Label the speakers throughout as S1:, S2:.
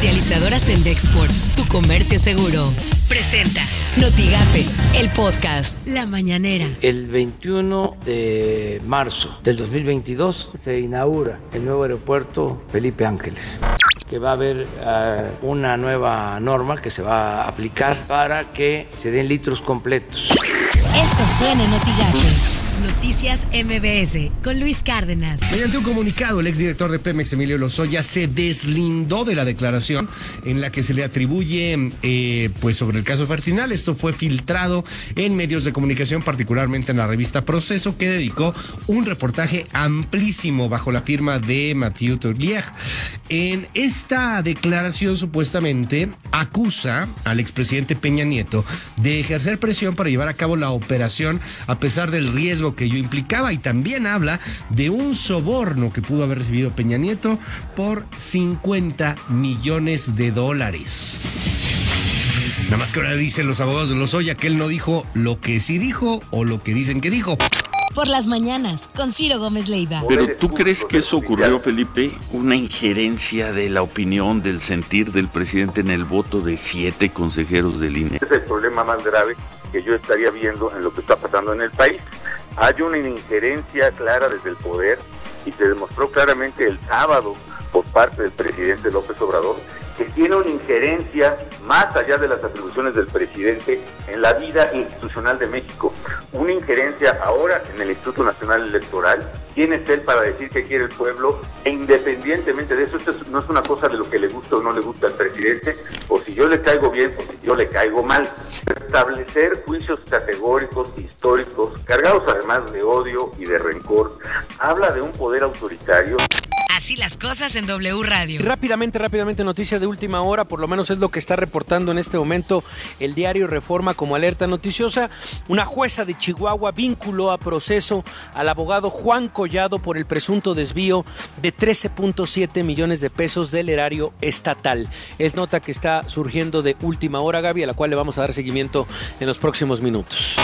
S1: Comercializadoras en Dexport, tu comercio seguro. Presenta Notigape, el podcast La Mañanera.
S2: El 21 de marzo del 2022 se inaugura el nuevo aeropuerto Felipe Ángeles que va a haber uh, una nueva norma que se va a aplicar para que se den litros completos.
S1: Esto suena en Notigape. Noticias MBS con Luis Cárdenas.
S3: Mediante un comunicado, el exdirector de Pemex, Emilio Lozoya, se deslindó de la declaración en la que se le atribuye eh, pues sobre el caso Fertinal. Esto fue filtrado en medios de comunicación, particularmente en la revista Proceso, que dedicó un reportaje amplísimo bajo la firma de Mathieu Turlier. En esta declaración, supuestamente, acusa al expresidente Peña Nieto de ejercer presión para llevar a cabo la operación a pesar del riesgo que ello implicaba y también habla de un soborno que pudo haber recibido Peña Nieto por 50 millones de dólares. Nada más que ahora dicen los abogados de Lozoya que él no dijo lo que sí dijo o lo que dicen que dijo.
S1: Por las mañanas, con Ciro Gómez Leiva.
S4: Pero tú crees que eso ocurrió, Felipe, una injerencia de la opinión, del sentir del presidente en el voto de siete consejeros del INE.
S5: Es el problema más grave que yo estaría viendo en lo que está pasando en el país. Hay una injerencia clara desde el poder y se demostró claramente el sábado por parte del presidente López Obrador que tiene una injerencia más allá de las atribuciones del presidente en la vida institucional de México. Una injerencia ahora en el Instituto Nacional Electoral. ¿Quién es él para decir qué quiere el pueblo? E independientemente de eso, esto no es una cosa de lo que le gusta o no le gusta al presidente, o si yo le caigo bien o si yo le caigo mal. Establecer juicios categóricos, históricos, cargados además de odio y de rencor, habla de un poder autoritario.
S1: Así las cosas en W Radio.
S6: Rápidamente, rápidamente, noticia de última hora, por lo menos es lo que está reportando en este momento el diario Reforma como alerta noticiosa. Una jueza de Chihuahua vinculó a proceso al abogado Juan Collado por el presunto desvío de 13.7 millones de pesos del erario estatal. Es nota que está surgiendo de última hora, Gaby, a la cual le vamos a dar seguimiento en los próximos minutos.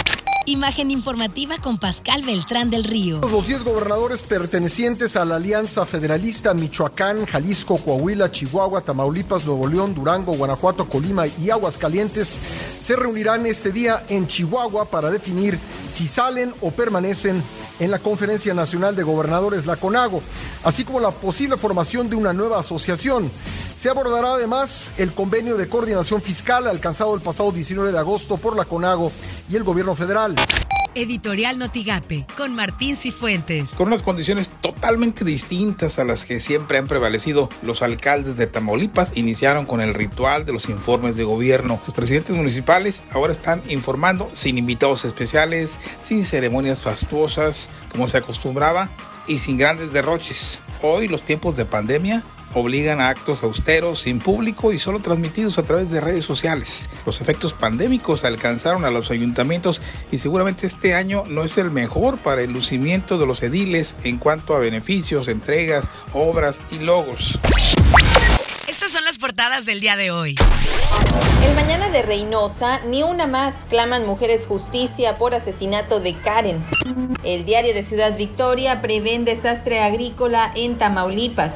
S1: Imagen informativa con Pascal Beltrán del Río.
S7: Los 10 gobernadores pertenecientes a la Alianza Federalista Michoacán, Jalisco, Coahuila, Chihuahua, Tamaulipas, Nuevo León, Durango, Guanajuato, Colima y Aguascalientes se reunirán este día en Chihuahua para definir si salen o permanecen en la Conferencia Nacional de Gobernadores, la CONAGO, así como la posible formación de una nueva asociación. Se abordará además el convenio de coordinación fiscal alcanzado el pasado 19 de agosto por la CONAGO y el gobierno federal.
S1: Editorial Notigape con Martín Cifuentes.
S8: Con unas condiciones totalmente distintas a las que siempre han prevalecido, los alcaldes de Tamaulipas iniciaron con el ritual de los informes de gobierno. Los presidentes municipales ahora están informando sin invitados especiales, sin ceremonias fastuosas como se acostumbraba y sin grandes derroches. Hoy los tiempos de pandemia obligan a actos austeros, sin público y solo transmitidos a través de redes sociales. Los efectos pandémicos alcanzaron a los ayuntamientos y seguramente este año no es el mejor para el lucimiento de los ediles en cuanto a beneficios, entregas, obras y logos.
S1: Estas son las portadas del día de hoy.
S9: El mañana de Reynosa, ni una más, claman mujeres justicia por asesinato de Karen. El diario de Ciudad Victoria prevén desastre agrícola en Tamaulipas.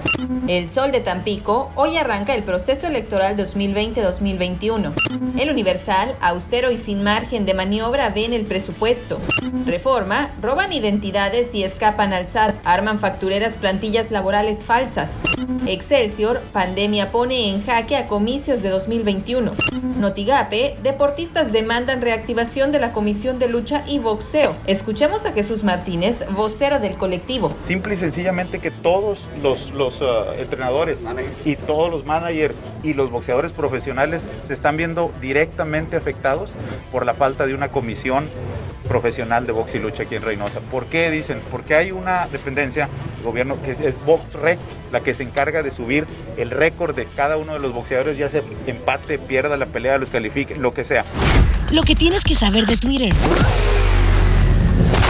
S9: El Sol de Tampico, hoy arranca el proceso electoral 2020-2021. El Universal, austero y sin margen de maniobra, ven el presupuesto. Reforma, roban identidades y escapan al SAT, arman factureras plantillas laborales falsas. Excelsior, pandemia pone en jaque a comicios de 2021. Notigape, deportistas demandan reactivación de la Comisión de Lucha y Boxeo. Escuchemos a Jesús Martínez, vocero del colectivo.
S10: Simple y sencillamente que todos los, los uh, entrenadores y todos los managers y los boxeadores profesionales se están viendo directamente afectados por la falta de una comisión profesional de box y lucha aquí en Reynosa. ¿Por qué dicen? Porque hay una dependencia del gobierno que es BoxRec, la que se encarga de subir el récord de cada uno de los boxeadores, ya se empate, pierda la pelea, los califique, lo que sea.
S1: Lo que tienes que saber de Twitter.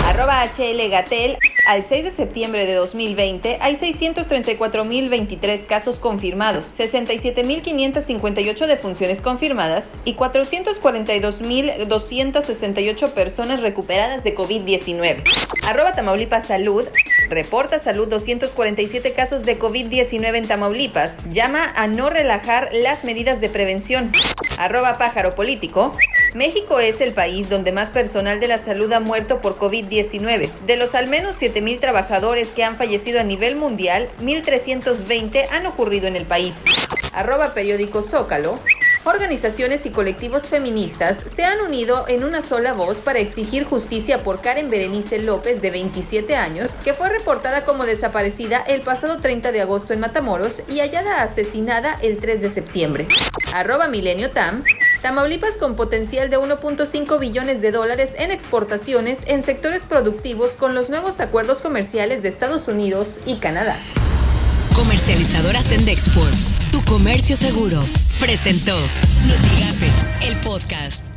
S9: Arroba HL Gatel, Al 6 de septiembre de 2020 hay 634.023 casos confirmados, 67.558 defunciones confirmadas y 442.268 personas recuperadas de COVID-19. Arroba Tamaulipas Salud reporta salud 247 casos de COVID-19 en Tamaulipas. Llama a no relajar las medidas de prevención. Arroba pájaro político. México es el país donde más personal de la salud ha muerto por COVID-19. De los al menos 7.000 trabajadores que han fallecido a nivel mundial, 1.320 han ocurrido en el país. Arroba periódico Zócalo. Organizaciones y colectivos feministas se han unido en una sola voz para exigir justicia por Karen Berenice López, de 27 años, que fue reportada como desaparecida el pasado 30 de agosto en Matamoros y hallada asesinada el 3 de septiembre. Arroba Milenio Tam. Tamaulipas con potencial de 1.5 billones de dólares en exportaciones en sectores productivos con los nuevos acuerdos comerciales de Estados Unidos y Canadá.
S1: Comercializadoras Sendexport, tu comercio seguro, presentó Notigape, el podcast.